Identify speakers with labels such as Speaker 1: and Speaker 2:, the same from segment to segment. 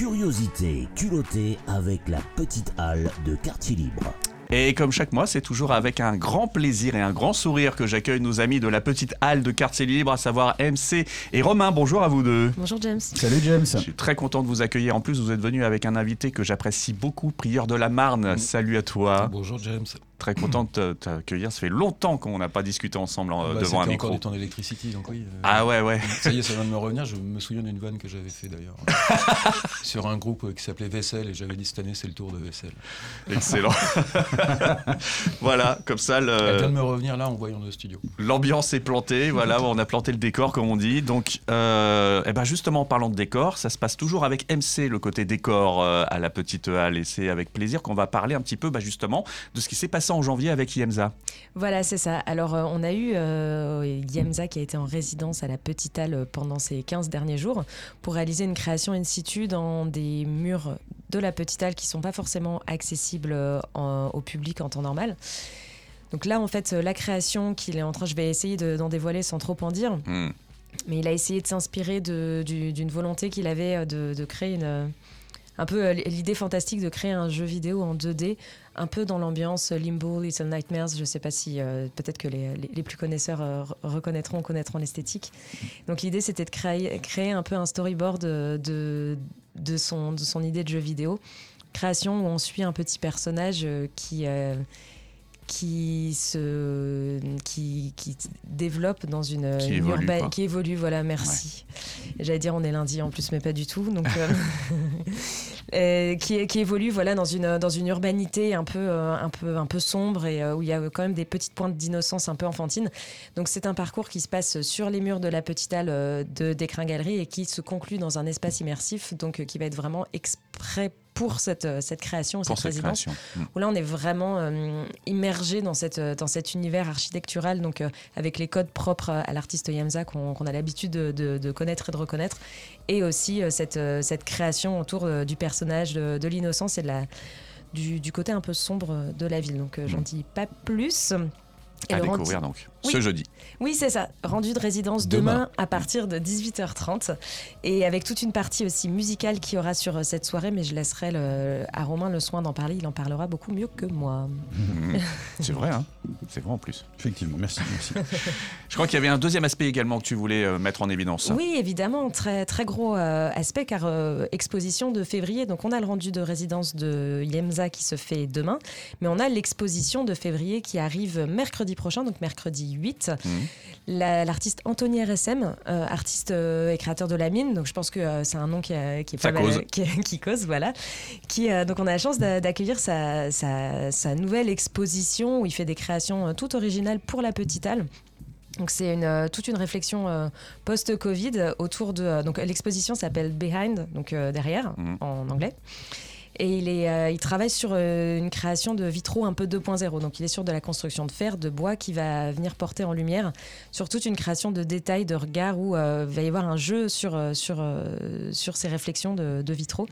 Speaker 1: curiosité culottée avec la petite halle de quartier libre.
Speaker 2: Et comme chaque mois, c'est toujours avec un grand plaisir et un grand sourire que j'accueille nos amis de la petite halle de quartier libre, à savoir MC et Romain. Bonjour à vous deux.
Speaker 3: Bonjour James.
Speaker 4: Salut James.
Speaker 2: Je suis très content de vous accueillir. En plus, vous êtes venu avec un invité que j'apprécie beaucoup, Prieur de la Marne. Salut à toi.
Speaker 5: Bonjour James.
Speaker 2: Très content de t'accueillir. Ça fait longtemps qu'on n'a pas discuté ensemble euh,
Speaker 5: Bah,
Speaker 2: devant un micro.
Speaker 5: encore du temps d'électricité, donc oui. euh,
Speaker 2: Ah ouais, ouais.
Speaker 5: Ça y est, ça vient de me revenir. Je me souviens d'une vanne que j'avais fait d'ailleurs sur un groupe qui s'appelait Vaisselle et j'avais dit cette année c'est le tour de Vaisselle.
Speaker 2: Excellent. voilà, comme ça,
Speaker 5: Elle vient de
Speaker 2: le-
Speaker 5: me revenir là en voyant le studio.
Speaker 2: l'ambiance est plantée. Voilà, on a planté le décor, comme on dit. Donc, euh, eh ben justement, en parlant de décor, ça se passe toujours avec MC, le côté décor euh, à la petite halle. Et c'est avec plaisir qu'on va parler un petit peu, bah, justement, de ce qui s'est passé en janvier avec IEMSA.
Speaker 3: Voilà, c'est ça. Alors, euh, on a eu euh, Yemza qui a été en résidence à la Petite Halle pendant ces 15 derniers jours pour réaliser une création in situ dans des murs de la Petite Halle qui sont pas forcément accessibles euh, en- au public en temps normal. Donc là, en fait, euh, la création qu'il est en train, je vais essayer de- d'en dévoiler sans trop en dire,
Speaker 2: Hmm.
Speaker 3: mais il a essayé de s'inspirer de- du- d'une volonté qu'il avait de, de créer une, euh, un peu euh, l'idée fantastique de créer un jeu vidéo en 2D, un peu dans l'ambiance Limbo, Little Nightmares. Je ne sais pas si euh, peut-être que les, les- les plus connaisseurs euh, re- reconnaîtront, connaîtront l'esthétique. Donc l'idée c'était de créer, créer un peu un storyboard de, de, son, de son idée de jeu vidéo. Création où on suit un petit personnage qui, euh, qui, se, qui, développe dans une,
Speaker 2: Qui évolue,
Speaker 3: urba- qui évolue. Voilà, merci. J'allais dire on est lundi en plus, mais pas du tout. Donc, euh, euh, qui, évolue voilà dans une dans une urbanité un peu euh, un peu un peu sombre et euh, où il y a quand même des petites pointes d'innocence un peu enfantine. Donc c'est un parcours qui se passe sur les murs de la petite halle de galerie et qui se conclut dans un espace immersif, donc qui va être vraiment exprès pour cette euh, cette création,
Speaker 2: Pour
Speaker 3: cette
Speaker 2: cette
Speaker 3: résidence
Speaker 2: création. Hmm.
Speaker 3: où là on est vraiment euh, immergé dans, cette, euh, dans cet univers architectural, donc euh, avec les codes propres à l'artiste Yamza qu'on a l'habitude de, de- de connaître et de reconnaître, et aussi euh, cette, cette création autour du personnage, de, de l'innocence et de la, du, du côté un peu sombre de la ville. Donc j'en dis pas plus. Et
Speaker 2: À
Speaker 3: le rendu-
Speaker 2: découvrir donc
Speaker 3: Oui.
Speaker 2: ce jeudi.
Speaker 3: oui, c'est ça. Rendu de résidence demain,
Speaker 5: Demain.
Speaker 3: à partir de 18h30. Et avec toute une partie aussi musicale qui aura sur euh, cette soirée, mais je laisserai le- à Romain le soin d'en parler. Il en parlera beaucoup mieux que moi.
Speaker 2: Hmm. C'est vrai, hein c'est vrai en plus.
Speaker 4: Effectivement, merci. merci.
Speaker 2: Je crois qu'il y avait un deuxième aspect également que tu voulais euh, mettre en évidence.
Speaker 3: Oui, évidemment, très, très gros euh, aspect car euh, exposition de février. Donc on a le rendu de résidence de Yemza qui se fait demain, mais on a l'exposition de février qui arrive mercredi prochain, donc mercredi 8.
Speaker 2: Mhm.
Speaker 3: La- L'artiste Anthony RSM, euh, artiste euh, et créateur de La Mine, donc je pense que euh, c'est un nom qui, a- qui est pas mal-
Speaker 2: cause.
Speaker 3: qui, qui cause, voilà. Qui, donc on a la chance d'a- d'accueillir sa, sa- sa nouvelle exposition où il fait des créations toutes originales pour la petite halle. Donc c'est une, toute une réflexion euh, post-Covid autour de... euh, donc l'exposition s'appelle Behind, donc euh, derrière,
Speaker 2: Mhm.
Speaker 3: en anglais. Et euh, il travaille sur euh, une création de vitraux un peu 2.0. Donc il est sur de la construction de fer, de bois, qui va venir porter en lumière sur toute une création de détails, de regards, où euh, il va y avoir un jeu sur, euh, ces réflexions de, vitraux.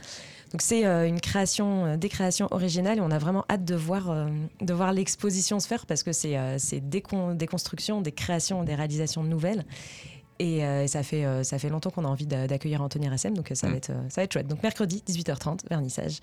Speaker 3: Donc c'est une création, des créations originales et on a vraiment hâte de voir, l'exposition se faire parce que c'est des constructions, des créations, des réalisations nouvelles. Et euh, ça, fait, euh, ça fait longtemps qu'on a envie d'a- d'accueillir Anthony Ressem, donc euh, ça,
Speaker 2: Mm.
Speaker 3: va être, ça va être chouette. Donc mercredi, 18h30, vernissage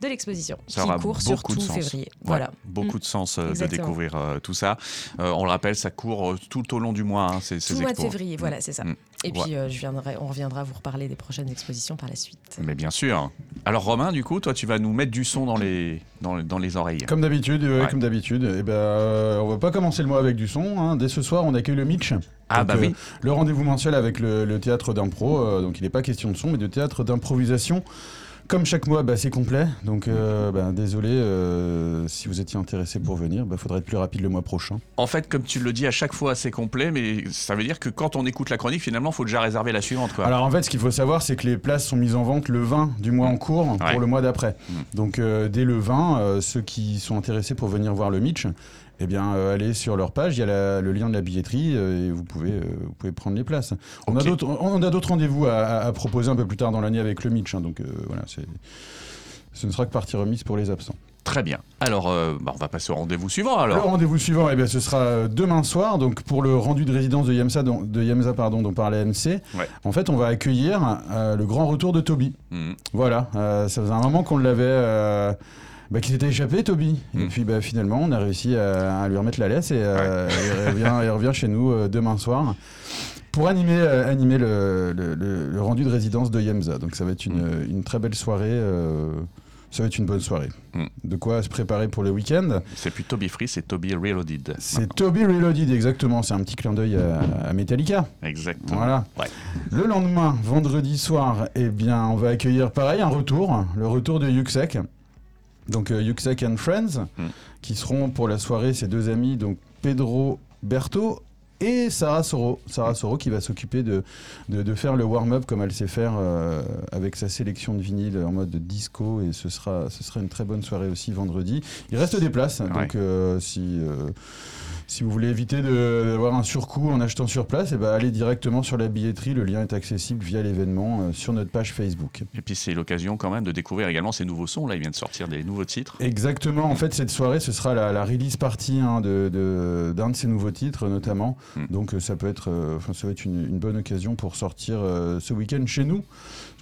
Speaker 3: de l'exposition
Speaker 2: Ça
Speaker 3: qui
Speaker 2: aura
Speaker 3: court sur tout février.
Speaker 2: Ouais,
Speaker 3: Voilà.
Speaker 2: Beaucoup de sens euh, de découvrir euh, tout ça. Euh, on le rappelle, ça court euh, tout au long du mois, hein, ces, ces
Speaker 3: Tout le mois de février, voilà, c'est ça.
Speaker 2: Mm.
Speaker 3: Et
Speaker 2: Ouais.
Speaker 3: puis euh, je viendrai, on reviendra vous reparler des prochaines expositions par la suite.
Speaker 2: Mais bien sûr. Alors Romain, du coup, toi, tu vas nous mettre du son dans les, dans, dans les oreilles.
Speaker 4: Comme d'habitude, ouais,
Speaker 2: Ouais.
Speaker 4: comme d'habitude. Eh ben, euh, on va pas commencer le mois avec du son. hein. Dès ce soir, on accueille le Mitch.
Speaker 2: Ah
Speaker 4: Donc,
Speaker 2: bah
Speaker 4: euh,
Speaker 2: oui.
Speaker 4: Le rendez-vous mensuel avec le, le théâtre d'impro. euh, donc il n'est pas question de son, mais de théâtre d'improvisation. Comme chaque mois, bah, c'est complet. Donc euh, bah, désolé, euh, si vous étiez intéressé pour venir, il faudra être plus rapide le mois prochain.
Speaker 2: En fait, comme tu le dis à chaque fois, c'est complet, mais ça veut dire que quand on écoute la chronique, finalement, il faut déjà réserver la suivante. Quoi.
Speaker 4: Alors en fait, ce qu'il faut savoir, c'est que les places sont mises en vente le 20 du mois en cours
Speaker 2: Ouais.
Speaker 4: pour le mois d'après.
Speaker 2: Mm.
Speaker 4: Donc euh, dès le 20, euh, ceux qui sont intéressés pour venir voir le Mitch, eh bien, euh, allez sur leur page, il y a la- le lien de la billetterie euh, et vous pouvez, euh, vous pouvez prendre les places. On a d'autres, rendez-vous à, à- à proposer un peu plus tard dans l'année avec le Mitch, hein, donc voilà, c'est, ce ne sera que partie remise pour les absents.
Speaker 2: Très bien. Alors, euh, bah, on va passer au rendez-vous suivant
Speaker 4: Le
Speaker 2: alors.
Speaker 4: rendez-vous suivant, eh bien, ce sera demain soir, donc pour le rendu de résidence de dont, de pardon, dont parlait MC.
Speaker 2: Ouais.
Speaker 4: En fait, on va accueillir euh, le grand retour de Toby.
Speaker 2: Mhm.
Speaker 4: Voilà, euh, ça faisait un moment qu'on l'avait. Bah, qu'il s'était échappé, Toby. Et
Speaker 2: Mm.
Speaker 4: puis bah, finalement, on a réussi à, à lui remettre la laisse et euh, il, revient, il revient chez nous euh, demain soir pour animer, euh, animer le, le- le- le rendu de résidence de Yemza. Donc ça va être une, une très belle soirée. ça va être une bonne soirée.
Speaker 2: Mm.
Speaker 4: De quoi se préparer pour le week-end.
Speaker 2: C'est plus Toby Free, c'est Toby Reloaded.
Speaker 4: C'est Toby Reloaded, exactement. C'est un petit clin d'œil à, à Metallica.
Speaker 2: Exactement.
Speaker 4: Voilà.
Speaker 2: Ouais.
Speaker 4: Le lendemain, vendredi soir, eh bien, on va accueillir pareil un retour, le retour de Yuxek. Donc euh, Yuxek and Friends,
Speaker 2: Mm.
Speaker 4: qui seront pour la soirée ses deux amis, donc Pedro Berto et Sarah Soro. Sarah Soro qui va s'occuper de, de, de faire le warm-up comme elle sait faire euh, avec sa sélection de vinyle en mode disco et ce sera, ce sera une très bonne soirée aussi vendredi. Il reste des places, donc euh, si... si vous voulez éviter d'avoir un surcoût en achetant sur place, eh ben, allez directement sur la billetterie. Le lien est accessible via l'événement euh, sur notre page Facebook.
Speaker 2: Et puis c'est l'occasion quand même de découvrir également ces nouveaux sons. Là, il vient de sortir des nouveaux titres.
Speaker 4: Exactement. En fait, cette soirée, ce sera la, la release party hein, de- de- d'un de, ces nouveaux titres, notamment.
Speaker 2: Mm.
Speaker 4: Donc, euh, ça peut être, euh, enfin, ça va être une, une bonne occasion pour sortir euh, ce week-end chez nous.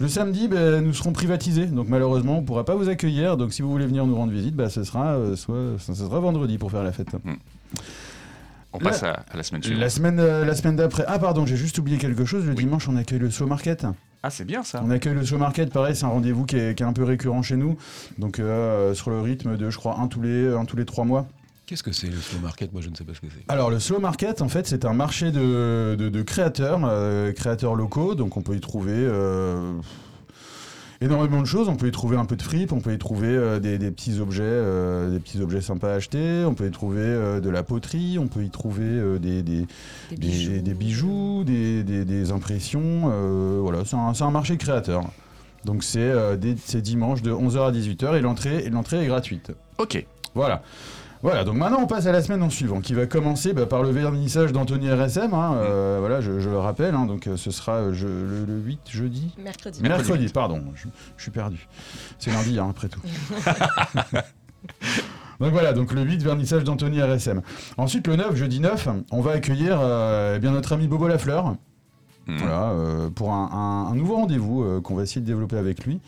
Speaker 4: Le samedi, ben, nous serons privatisés. Donc, malheureusement, on ne pourra pas vous accueillir. Donc, si vous voulez venir nous rendre visite, ben, ce, sera, euh, soit, ce sera vendredi pour faire la fête.
Speaker 2: On passe à, à la semaine suivante.
Speaker 4: La semaine, euh, la semaine d'après. Ah, pardon, j'ai juste oublié quelque chose. Le
Speaker 2: Oui.
Speaker 4: dimanche, on accueille le Slow Market.
Speaker 2: Ah, c'est bien ça.
Speaker 4: On accueille le show market, pareil, c'est un rendez-vous qui est, qui est un peu récurrent chez nous. Donc euh, sur le rythme de, je crois, un tous les, un tous les trois mois.
Speaker 5: Qu'est-ce que c'est le slow market? Moi, je ne sais pas ce que c'est.
Speaker 4: Alors le slow market, en fait, c'est un marché de, de- de créateurs, euh, créateurs locaux. Donc on peut y trouver euh, énormément de choses. On peut y trouver un peu de fripe, on peut y trouver euh, des, des petits objets, euh, des petits objets sympas à acheter. On peut y trouver euh, de la poterie, on peut y trouver euh, des, des,
Speaker 3: Des
Speaker 4: des,
Speaker 3: bijoux.
Speaker 4: des bijoux, des, des- des impressions. euh, voilà, c'est un, c'est un marché créateur. Donc c'est euh, des- c'est dimanche de 11h à 18h et l'entrée et l'entrée est gratuite.
Speaker 2: Ok.
Speaker 4: Voilà. Voilà, donc maintenant on passe à la semaine en suivant, qui va commencer bah, par le vernissage d'Anthony RSM. hein, euh, voilà, je, je le rappelle, hein, donc euh, ce sera euh, je- le, le 8 jeudi.
Speaker 3: Mercredi.
Speaker 2: Mercredi.
Speaker 4: Mercredi, pardon, je, je suis perdu. C'est lundi, hein, après tout. donc voilà, donc le 8, vernissage d'Anthony RSM. Ensuite, le 9, jeudi 9, on va accueillir euh, eh bien, notre ami Bobo Lafleur.
Speaker 2: Mhm.
Speaker 4: Voilà, euh, pour un, un- un nouveau rendez-vous euh, qu'on va essayer de développer avec lui.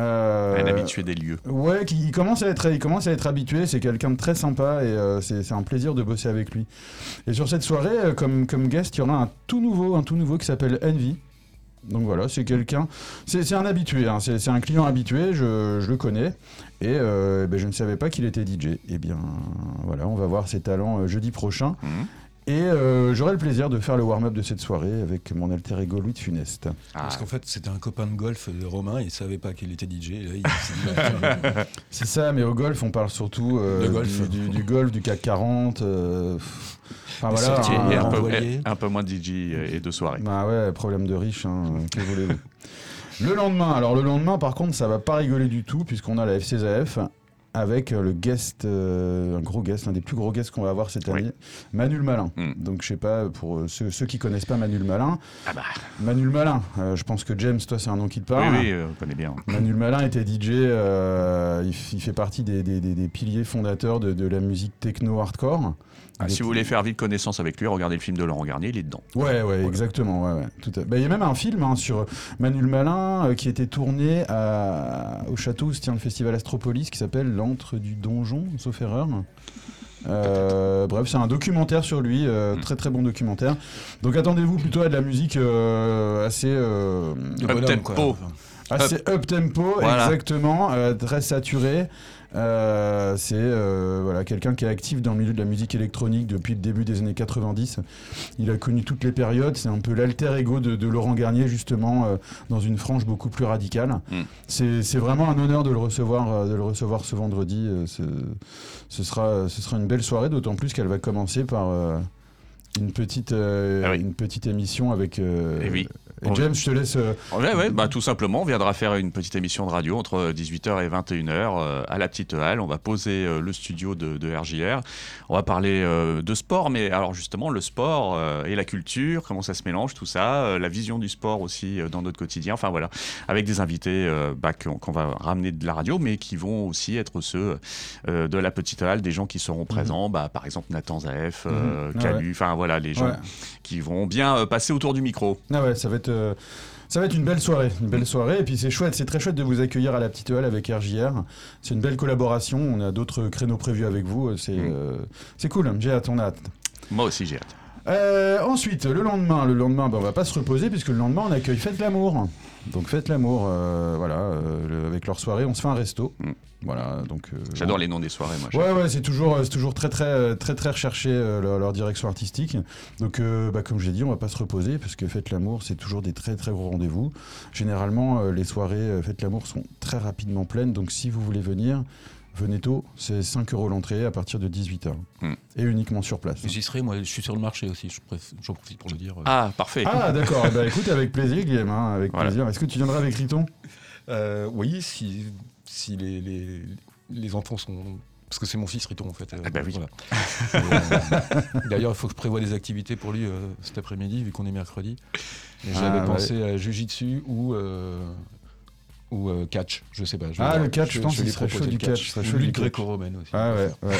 Speaker 4: Euh,
Speaker 2: Un habitué des lieux.
Speaker 4: Ouais, qui il commence à être, il commence à être habitué. C'est quelqu'un de très sympa et euh, c'est un plaisir de bosser avec lui. Et sur cette soirée, euh, comme, comme guest, il y aura un tout nouveau, un tout nouveau qui s'appelle Envy. Donc voilà, c'est quelqu'un, c'est c'est un habitué, hein, c'est un client habitué, je, je le connais, et euh, ben, je ne savais pas qu'il était DJ. Et bien voilà, on va voir ses talents jeudi prochain,
Speaker 2: Mhm.
Speaker 4: Et euh, j'aurai le plaisir de faire le warm-up de cette soirée avec mon alter ego Louis de Funeste.
Speaker 2: Ah,
Speaker 5: Parce qu'en fait, c'était un copain de golf de Romain, il savait pas qu'il était DJ. Et là, il s'est dit, tiens,
Speaker 4: C'est ça, mais au golf, on parle surtout euh,
Speaker 5: golf.
Speaker 4: Du, du- du golf, du CAC 40. euh, pff. Enfin
Speaker 5: Des
Speaker 4: voilà. un-
Speaker 2: et un, peu,
Speaker 5: renvoyer.
Speaker 2: et un peu moins de DJ et de soirée.
Speaker 4: Bah ouais, problème de riche, hein, que voulez-vous. Le lendemain, alors le lendemain, par contre, ça va pas rigoler du tout, puisqu'on a la FCZF avec euh, le guest, euh, un gros guest, un des plus gros guests qu'on va avoir cette
Speaker 2: Oui.
Speaker 4: année, Manu le Malin.
Speaker 2: Mm.
Speaker 4: Donc je sais pas, pour euh, ceux, ceux qui connaissent pas Manu le Malin,
Speaker 2: Ah bah,
Speaker 4: Manu le Malin, euh, je pense que James, toi, c'est un nom qui te parle.
Speaker 2: oui, oui, on connaît bien.
Speaker 4: Manu le Malin était DJ, il, il fait partie des, des- des- des piliers fondateurs de, de la musique techno-hardcore.
Speaker 2: Ah, si vous voulez faire vite connaissance avec lui, regardez le film de Laurent Garnier, il est dedans.
Speaker 4: Ouais, ouais, exactement. Ouais, ouais, tout à- bah, Il y a même un film hein, sur Manu le Malin euh, qui était tourné à- au château où se tient le festival Astropolis qui s'appelle L'antre du donjon, sauf erreur. Euh, bref, c'est un documentaire sur lui, euh,
Speaker 2: Mm.
Speaker 4: très très bon documentaire. Donc attendez-vous plutôt à de la musique euh, assez, euh,
Speaker 2: Up tempo.
Speaker 5: quoi.
Speaker 4: assez up tempo,
Speaker 2: Voilà.
Speaker 4: exactement, très saturé. Euh, c'est euh, voilà, quelqu'un qui est actif dans le milieu de la musique électronique depuis le début des années 90. Il a connu toutes les périodes. C'est un peu l'alter ego de, de Laurent Garnier, justement, euh, dans une frange beaucoup plus radicale.
Speaker 2: Mm.
Speaker 4: C'est vraiment un honneur de le recevoir, de le recevoir ce vendredi. Ce, sera, ce sera une belle soirée, d'autant plus qu'elle va commencer par une, petite, euh,
Speaker 2: Ah oui.
Speaker 4: une petite émission avec. euh,
Speaker 2: Eh oui.
Speaker 4: Et. James, je te laisse. euh,
Speaker 2: Ouais, ouais, bah, tout simplement, on viendra faire une petite émission de radio entre 18h et 21h euh, à la petite halle. On va poser euh, le studio de, de RJR. On va parler euh, de sport, mais alors justement, le sport euh, et la culture, comment ça se mélange, tout ça, euh, la vision du sport aussi euh, dans notre quotidien. Enfin voilà, avec des invités euh, bah, qu'on va ramener de la radio, mais qui vont aussi être ceux euh, de la petite halle, des gens qui seront présents, bah, par exemple Nathan Zaef, euh,
Speaker 4: Mhm. Ah
Speaker 2: Calu, enfin voilà, les gens
Speaker 4: Ouais.
Speaker 2: qui vont bien euh, passer autour du micro.
Speaker 4: Ah ouais, ça va être. Euh, Ça va être une belle soirée, une belle soirée. Et puis c'est chouette, c'est très chouette de vous accueillir à la petite halle avec RJR. C'est une belle collaboration. On a d'autres créneaux prévus avec vous. C'est
Speaker 2: Mm.
Speaker 4: euh, c'est cool. J'ai hâte, on a hâte.
Speaker 2: Moi aussi, j'ai hâte.
Speaker 4: Euh, ensuite, le lendemain, le lendemain, ben, on va pas se reposer puisque le lendemain on accueille Faites l'amour. Donc Faites l'amour, euh, voilà, euh, le- avec leur soirée, on se fait un resto.
Speaker 2: Mm.
Speaker 4: Voilà, donc. euh,
Speaker 2: J'adore les noms des soirées, moi.
Speaker 4: Ouais, ouais, c'est toujours, euh, c'est toujours très, très, très, très recherché euh, leur, leur direction artistique. Donc, euh, bah, comme j'ai dit, on va pas se reposer parce que Faites l'amour, c'est toujours des très, très gros rendez-vous. Généralement, euh, les soirées euh, Faites l'amour sont très rapidement pleines. Donc, si vous voulez venir, venez tôt. C'est 5 euros l'entrée à partir de 18h.
Speaker 2: Hmm.
Speaker 4: Et uniquement sur place.
Speaker 5: J'y serai, moi, je suis sur le marché aussi, j'en profite pour le dire.
Speaker 2: Ah, parfait.
Speaker 4: Ah, d'accord. Eh ben, écoute, avec plaisir, Guillaume. hein, avec
Speaker 2: Voilà.
Speaker 4: plaisir. Est-ce que tu viendras avec Riton?
Speaker 5: Euh, oui, si, si les, les, les enfants sont. Parce que c'est mon fils Riton en fait. euh,
Speaker 2: Ah bah oui.
Speaker 5: voilà. Euh, D'ailleurs, il faut que je prévoie des activités pour lui euh, cet après-midi, vu qu'on est mercredi.
Speaker 4: Ah,
Speaker 5: J'avais
Speaker 4: ouais.
Speaker 5: pensé à Jujitsu ou, euh, ou euh, catch, je sais pas. je
Speaker 4: Ah, le catch, je pense qu'il serait chaud du catch, serait
Speaker 5: Ou
Speaker 4: catch.
Speaker 5: gréco-romaine aussi.
Speaker 4: Ah ouais, ouais.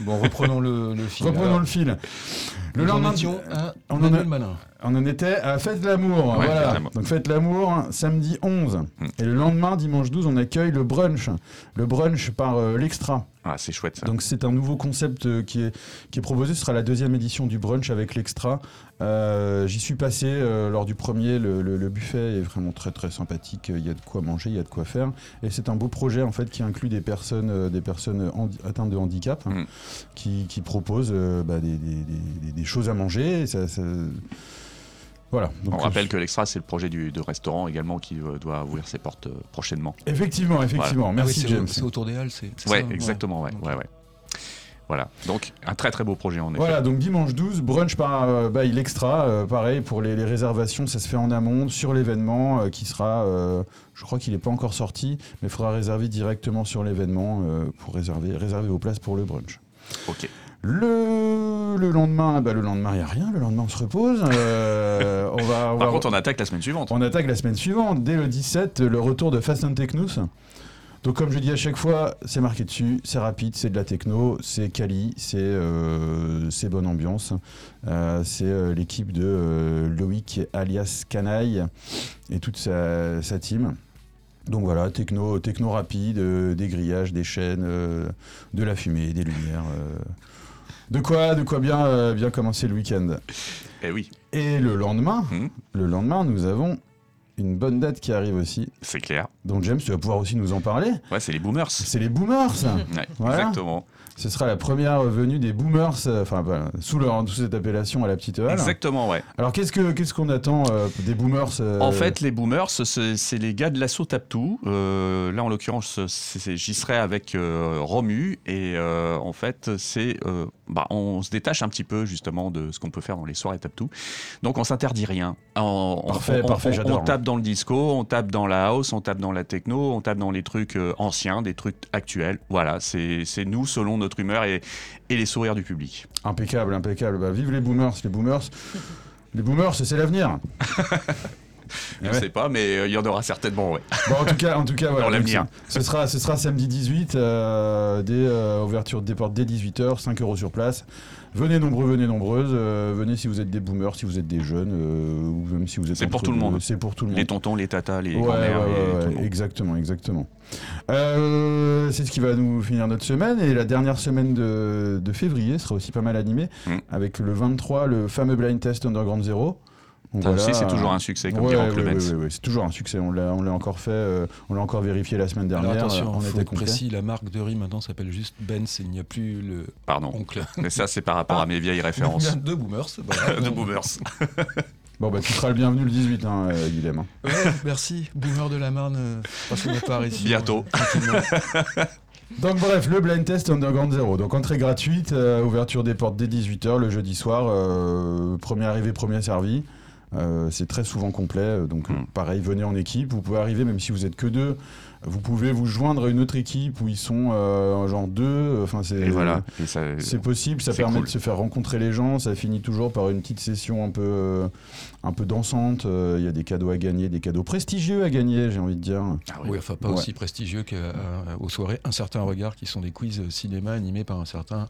Speaker 5: Bon, reprenons le, le fil.
Speaker 4: Reprenons
Speaker 5: Alors,
Speaker 4: le fil. Le
Speaker 5: nous
Speaker 4: lendemain,
Speaker 5: à
Speaker 4: on en
Speaker 5: Manuel
Speaker 4: a-
Speaker 5: Malin.
Speaker 4: On en était à Fête l'amour.
Speaker 2: Ouais,
Speaker 4: voilà.
Speaker 2: Fête l'amour.
Speaker 4: Donc Fête l'amour, samedi 11.
Speaker 2: Mm.
Speaker 4: Et le lendemain, dimanche 12, on accueille le brunch. Le brunch par euh, l'Extra.
Speaker 2: Ah, c'est chouette ça.
Speaker 4: Donc c'est un nouveau concept euh, qui, est, qui est proposé. Ce sera la deuxième édition du brunch avec l'Extra. Euh, J'y suis passé euh, lors du premier. Le, le- le buffet est vraiment très très sympathique. Il y a de quoi manger, il y a de quoi faire. Et c'est un beau projet en fait qui inclut des personnes, euh, des personnes atteintes de handicap
Speaker 2: Mm.
Speaker 4: qui, qui proposent bah, des, des- des- des choses à manger. Et ça- ça- Voilà. Donc,
Speaker 2: On
Speaker 4: euh,
Speaker 2: rappelle que l'Extra, c'est le projet du, de restaurant également qui euh, doit ouvrir ses portes euh, prochainement.
Speaker 4: Effectivement, effectivement.
Speaker 5: Ah oui,
Speaker 4: Merci James.
Speaker 5: au- C'est autour des halles, c'est
Speaker 2: Ouais,
Speaker 5: ça
Speaker 2: exactement, ouais, ouais, ouais. Voilà, donc un très très beau projet en effet.
Speaker 4: Voilà, donc dimanche 12, brunch par euh, by l'extra. euh, pareil, pour les, les réservations, ça se fait en amont sur l'événement euh, qui sera. euh, je crois qu'il n'est pas encore sorti, mais il faudra réserver directement sur l'événement euh, pour réserver, réserver vos places pour le brunch.
Speaker 2: Ok.
Speaker 4: Le, le lendemain, bah, le lendemain, il n'y a rien. Le lendemain, on se repose. Euh, on va, on
Speaker 2: Par
Speaker 4: va-
Speaker 2: contre, on attaque la semaine suivante.
Speaker 4: on attaque la semaine suivante, dès le 17, le retour de Fast and Technous. Donc comme je dis à chaque fois, c'est marqué dessus, c'est rapide, c'est de la techno, c'est quali, c'est euh, bonne ambiance. Euh, c'est euh, l'équipe de Loïc alias Canaille et toute sa, sa team. Donc voilà, techno, techno rapide, des grillages, des chaînes, de la fumée, des lumières. De quoi, de quoi bien, euh, bien commencer le week-end.
Speaker 2: Eh oui,
Speaker 4: Et le lendemain,
Speaker 2: Mhm.
Speaker 4: le lendemain, nous avons une bonne date qui arrive aussi,
Speaker 2: c'est clair.
Speaker 4: dont James, tu vas pouvoir aussi nous en parler.
Speaker 2: Ouais, c'est les boomers.
Speaker 4: C'est les boomers.
Speaker 2: Ouais,
Speaker 4: Voilà.
Speaker 2: Exactement.
Speaker 4: Ce sera la première venue des boomers, euh, enfin sous, leur, sous cette appellation à la petite halle.
Speaker 2: Exactement, ouais.
Speaker 4: Alors qu'est-ce que qu'est-ce qu'on attend euh, des boomers euh,
Speaker 2: En fait, les boomers, c'est les gars de l'assaut Taptou. Euh, là, en l'occurrence, j'y serai avec Romu. Et en fait, c'est, bah, on se détache un petit peu justement de ce qu'on peut faire dans les soirées Taptou. Donc, on s'interdit rien. On,
Speaker 4: Parfait,
Speaker 2: on-
Speaker 4: parfait,
Speaker 2: on-
Speaker 4: j'adore.
Speaker 2: on tape dans le disco, on tape dans la house, on tape dans la techno, on tape dans les trucs anciens, des trucs actuels. Voilà, c'est nous selon notre humeur et, et les sourires du public.
Speaker 4: Impeccable, impeccable. Bah, vive les boomers, les boomers. Les boomers, c'est l'avenir.
Speaker 2: Je
Speaker 4: Ouais.
Speaker 2: sais pas, mais euh, il y en aura certainement, ouais.
Speaker 4: Bon, en tout cas, en tout cas, voilà.
Speaker 2: L'avenir.
Speaker 4: Ce sera, ce sera samedi 18, euh, euh, ouverture des portes dès 18h, 5 euros sur place. Venez nombreux, venez nombreuses. euh, venez si vous êtes des boomers, si vous êtes des jeunes, euh, ou même si vous êtes.
Speaker 2: C'est pour tout le monde.
Speaker 4: C'est pour tout le monde.
Speaker 2: Les tontons, les tatas, les
Speaker 4: Ouais,
Speaker 2: grand-mères
Speaker 4: ouais, ouais, exactement, exactement. Euh, c'est ce qui va nous finir notre semaine et la dernière semaine de, de février sera aussi pas mal animée
Speaker 2: Mm.
Speaker 4: avec le 23 le fameux blind test Underground Zero. Voilà,
Speaker 2: aussi, c'est toujours un succès, comme
Speaker 4: Ouais,
Speaker 2: dirait
Speaker 4: ouais, ouais, c'est toujours un succès. On l'a, on l'a encore fait, euh, on l'a encore vérifié la semaine
Speaker 5: Alors
Speaker 4: dernière.
Speaker 5: attention,
Speaker 4: on
Speaker 5: faut
Speaker 4: était
Speaker 5: être précis, la marque de riz maintenant s'appelle juste Benz et il n'y a plus le
Speaker 2: Pardon.
Speaker 5: oncle.
Speaker 2: Mais ça, c'est par rapport à mes vieilles références
Speaker 5: de boomers. voilà.
Speaker 2: de boomers.
Speaker 4: Bon bah tu seras le bienvenu le 18, hein, euh, Guilhem.
Speaker 5: Ouais, merci, boomer de la Marne. euh, ma part ici.
Speaker 2: Bientôt.
Speaker 5: euh.
Speaker 4: Donc bref, le blind test Underground Zero. Donc entrée gratuite, euh, ouverture des portes dès 18h le jeudi soir. euh, premier arrivé, premier servi. Euh, c'est très souvent complet, euh, donc euh,
Speaker 2: Mm.
Speaker 4: pareil, venez en équipe. Vous pouvez arriver, même si vous êtes que deux, vous pouvez vous joindre à une autre équipe où ils sont euh, genre deux. Enfin, c'est
Speaker 2: Et voilà.
Speaker 4: C'est possible, ça permet
Speaker 2: cool.
Speaker 4: de se faire rencontrer les gens, ça finit toujours par une petite session un peu, euh, un peu dansante. Euh, Il y a des cadeaux à gagner, des cadeaux prestigieux à gagner, j'ai envie de dire.
Speaker 2: Ah
Speaker 5: Oui, enfin pas
Speaker 4: Ouais.
Speaker 5: aussi prestigieux qu'aux soirées Un certain regard, qui sont des quiz cinéma animés par un certain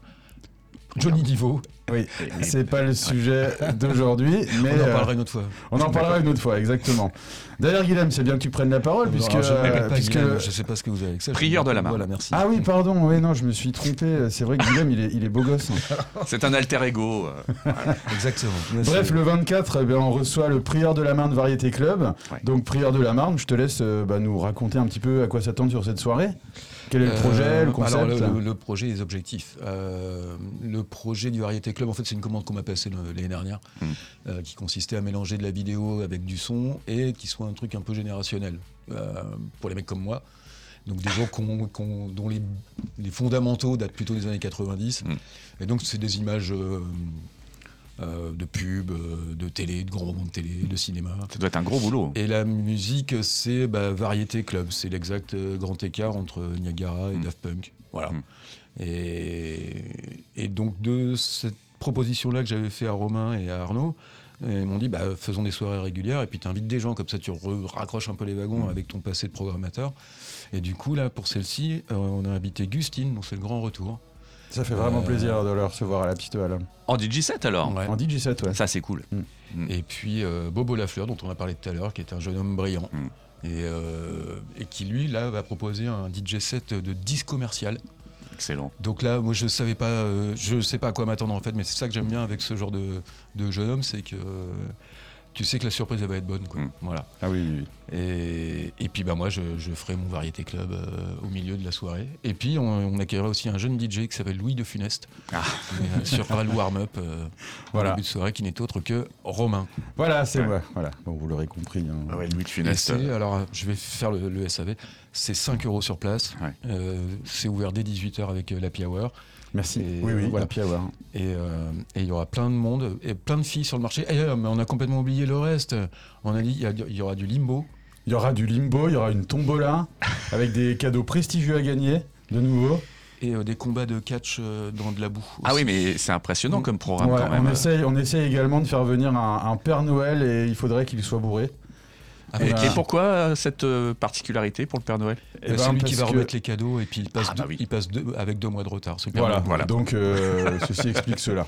Speaker 5: Johnny Divo.
Speaker 4: Oui, c'est pas le sujet d'aujourd'hui, mais
Speaker 5: On en
Speaker 4: euh,
Speaker 5: parlera une autre fois.
Speaker 4: on en parlera une autre fois, exactement. D'ailleurs, Guilhem, c'est bien que tu prennes la parole, puisque.
Speaker 5: Alors, je ne
Speaker 4: euh,
Speaker 5: m'appelle pas
Speaker 4: puisque-
Speaker 5: Guilhem, je sais pas ce que vous avez avec ça.
Speaker 2: Prieur de la Marne.
Speaker 5: Voilà, merci.
Speaker 4: Ah oui, pardon, oui, non, je me suis trompé. C'est vrai que Guilhem, il est, il est beau gosse.
Speaker 2: C'est un alter ego. euh.
Speaker 5: Exactement.
Speaker 4: Bref, le 24, eh bien, on reçoit le Prieur de la Marne Variété Club.
Speaker 2: Ouais.
Speaker 4: Donc, Prieur de la Marne, je te laisse euh, bah, nous raconter un petit peu à quoi s'attendre sur cette soirée. Quel est le
Speaker 5: Euh,
Speaker 4: projet, le concept
Speaker 5: Alors, le, le- le projet et les objectifs. Euh, le projet du Variété Club, en fait, c'est une commande qu'on m'a passée l'année dernière,
Speaker 2: Mm.
Speaker 5: euh, qui consistait à mélanger de la vidéo avec du son et qui soit un truc un peu générationnel euh, pour les mecs comme moi. Donc des gens dont les, les fondamentaux datent plutôt des années 90.
Speaker 2: Mm.
Speaker 5: Et donc c'est des images euh, de pub, de télé, de grands moments de télé, de cinéma.
Speaker 2: Ça doit être un gros boulot.
Speaker 5: Et la musique, c'est bah, Variété Club. C'est l'exact grand écart entre Niagara et
Speaker 2: Mm.
Speaker 5: Daft Punk. Voilà. Et, et donc, de cette proposition-là que j'avais fait à Romain et à Arnaud, ils m'ont dit bah, faisons des soirées régulières et puis tu invites des gens, comme ça tu raccroches un peu les wagons
Speaker 2: Mm.
Speaker 5: avec ton passé de programmateur. Et du coup, là, pour celle-ci, euh, on a invité Gustine, donc c'est le grand retour.
Speaker 4: Ça fait vraiment
Speaker 5: Euh,
Speaker 4: plaisir de le recevoir à la petite halle.
Speaker 2: En DJ7 alors?
Speaker 5: Ouais.
Speaker 4: En DJ7, ouais.
Speaker 2: Ça, c'est cool.
Speaker 5: Et puis euh, Bobo Lafleur, dont on a parlé tout à l'heure, qui est un jeune homme brillant. Et, euh, et qui, lui, là, va proposer un DJ set de disque commercial.
Speaker 2: Excellent.
Speaker 5: Donc là, moi, je savais pas, euh, je sais pas à quoi m'attendre en fait, mais c'est ça que j'aime bien avec ce genre de, de jeune homme, c'est que euh, tu sais que la surprise elle va être bonne, quoi.
Speaker 2: Mm.
Speaker 5: Voilà.
Speaker 4: Ah oui, oui, oui.
Speaker 5: Et, et puis bah moi, je, je ferai mon variété club euh, au milieu de la soirée. Et puis on, on accueillera aussi un jeune DJ qui s'appelle Louis de Funeste,
Speaker 2: Ah.
Speaker 5: qui assurera le warm-up euh, en
Speaker 4: Voilà.
Speaker 5: début de soirée, qui n'est autre que Romain.
Speaker 4: Voilà, c'est
Speaker 2: Ouais.
Speaker 4: moi. Voilà. Bon, vous l'aurez compris. hein.
Speaker 2: Ah ouais, Louis de Funeste.
Speaker 5: alors, euh, je vais faire le, le SAV. C'est 5 euros sur place.
Speaker 2: Ouais.
Speaker 5: Euh, c'est ouvert dès 18h avec euh, l'happy hour.
Speaker 4: Merci.
Speaker 5: Et
Speaker 4: oui, oui,
Speaker 5: voilà.
Speaker 4: happy hour.
Speaker 5: Et euh, et il y aura plein de monde et plein de filles sur le marché. Et, euh, mais on a complètement oublié le reste. On a dit il y, aura du limbo.
Speaker 4: Il y aura du limbo, il y aura une tombola avec des cadeaux prestigieux à gagner, de nouveau.
Speaker 5: et euh, des combats de catch euh, dans de la boue.
Speaker 2: Ah oui, mais c'est impressionnant comme programme
Speaker 4: Ouais,
Speaker 2: quand même.
Speaker 4: on, essaye, on essaye également de faire venir un, un Père Noël et il faudrait qu'il soit bourré.
Speaker 2: Et,
Speaker 4: Voilà.
Speaker 2: et pourquoi euh, cette euh, particularité pour le Père Noël
Speaker 4: Eh
Speaker 5: Bah,
Speaker 4: ben,
Speaker 5: c'est lui qui va
Speaker 4: que-
Speaker 5: remettre les cadeaux et puis il passe,
Speaker 2: Ah, bah
Speaker 5: deux-
Speaker 2: oui.
Speaker 5: il passe deux- avec deux mois de retard.
Speaker 4: Voilà.
Speaker 2: Voilà.
Speaker 4: donc euh, ceci explique cela.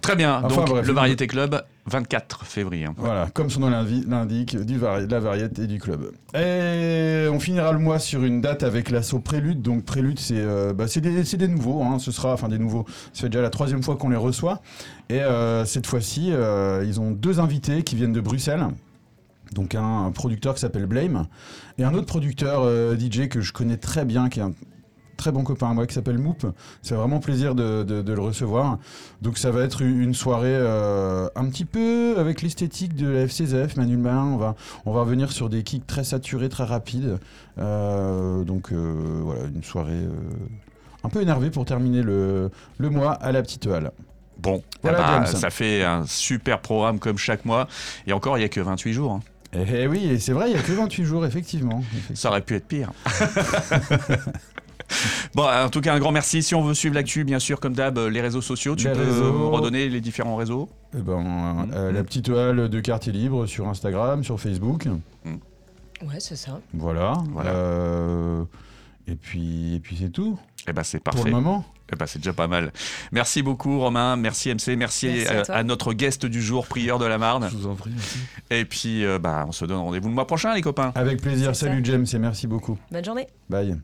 Speaker 2: Très bien,
Speaker 4: Enfin,
Speaker 2: donc
Speaker 4: bref,
Speaker 2: le Variété Club, 24 février. hein.
Speaker 4: Voilà, comme son nom l'indique, du vari- de la variété et du club. Et on finira le mois sur une date avec l'assaut Prélude. Donc Prélude, c'est euh, bah, c'est des, nouveaux. hein, ce sera, enfin des nouveaux. Ça fait déjà la troisième fois qu'on les reçoit. Et euh, cette fois-ci, euh, ils ont deux invités qui viennent de Bruxelles. Donc un, un producteur qui s'appelle Blame et un autre producteur euh, DJ que je connais très bien, qui est un très bon copain à moi, qui s'appelle Moop. C'est vraiment plaisir de, de- de le recevoir. Donc ça va être une soirée euh, un petit peu avec l'esthétique de la FCZF, Manuel Malin. On va, on va revenir sur des kicks très saturés, très rapides. Euh, donc euh, voilà, une soirée un peu énervée pour terminer le, le mois à la petite halle.
Speaker 2: Bon,
Speaker 4: Voilà,
Speaker 2: eh ben, ça fait un super programme comme chaque mois. Et encore, il n'y a que 28 jours. hein.
Speaker 4: Et, et oui, c'est vrai, il n'y a que 28 jours, effectivement.
Speaker 2: Ça aurait pu être pire. bon, en tout cas, un grand merci. Si on veut suivre l'actu, bien sûr, comme d'hab, les réseaux sociaux, tu
Speaker 4: Les
Speaker 2: peux
Speaker 4: réseaux.
Speaker 2: redonner les différents réseaux
Speaker 4: Eh ben,
Speaker 2: Mhm.
Speaker 4: euh, la petite halle de quartier libre sur Instagram, sur Facebook.
Speaker 3: Ouais, c'est ça.
Speaker 4: Voilà.
Speaker 2: Voilà.
Speaker 4: Euh, et puis, et puis c'est tout
Speaker 2: Eh ben, c'est
Speaker 4: pour
Speaker 2: parfait.
Speaker 4: le moment.
Speaker 2: Eh ben, c'est déjà pas mal. Merci beaucoup, Romain. Merci, MC. Merci,
Speaker 3: Merci à
Speaker 2: notre guest du jour, Prieur de la Marne.
Speaker 5: Je vous en prie. merci.
Speaker 2: Et puis, euh, bah, on se donne rendez-vous le mois prochain, les copains.
Speaker 4: Avec plaisir.
Speaker 3: Ça.
Speaker 4: Salut James et merci beaucoup.
Speaker 3: Bonne journée.
Speaker 4: Bye.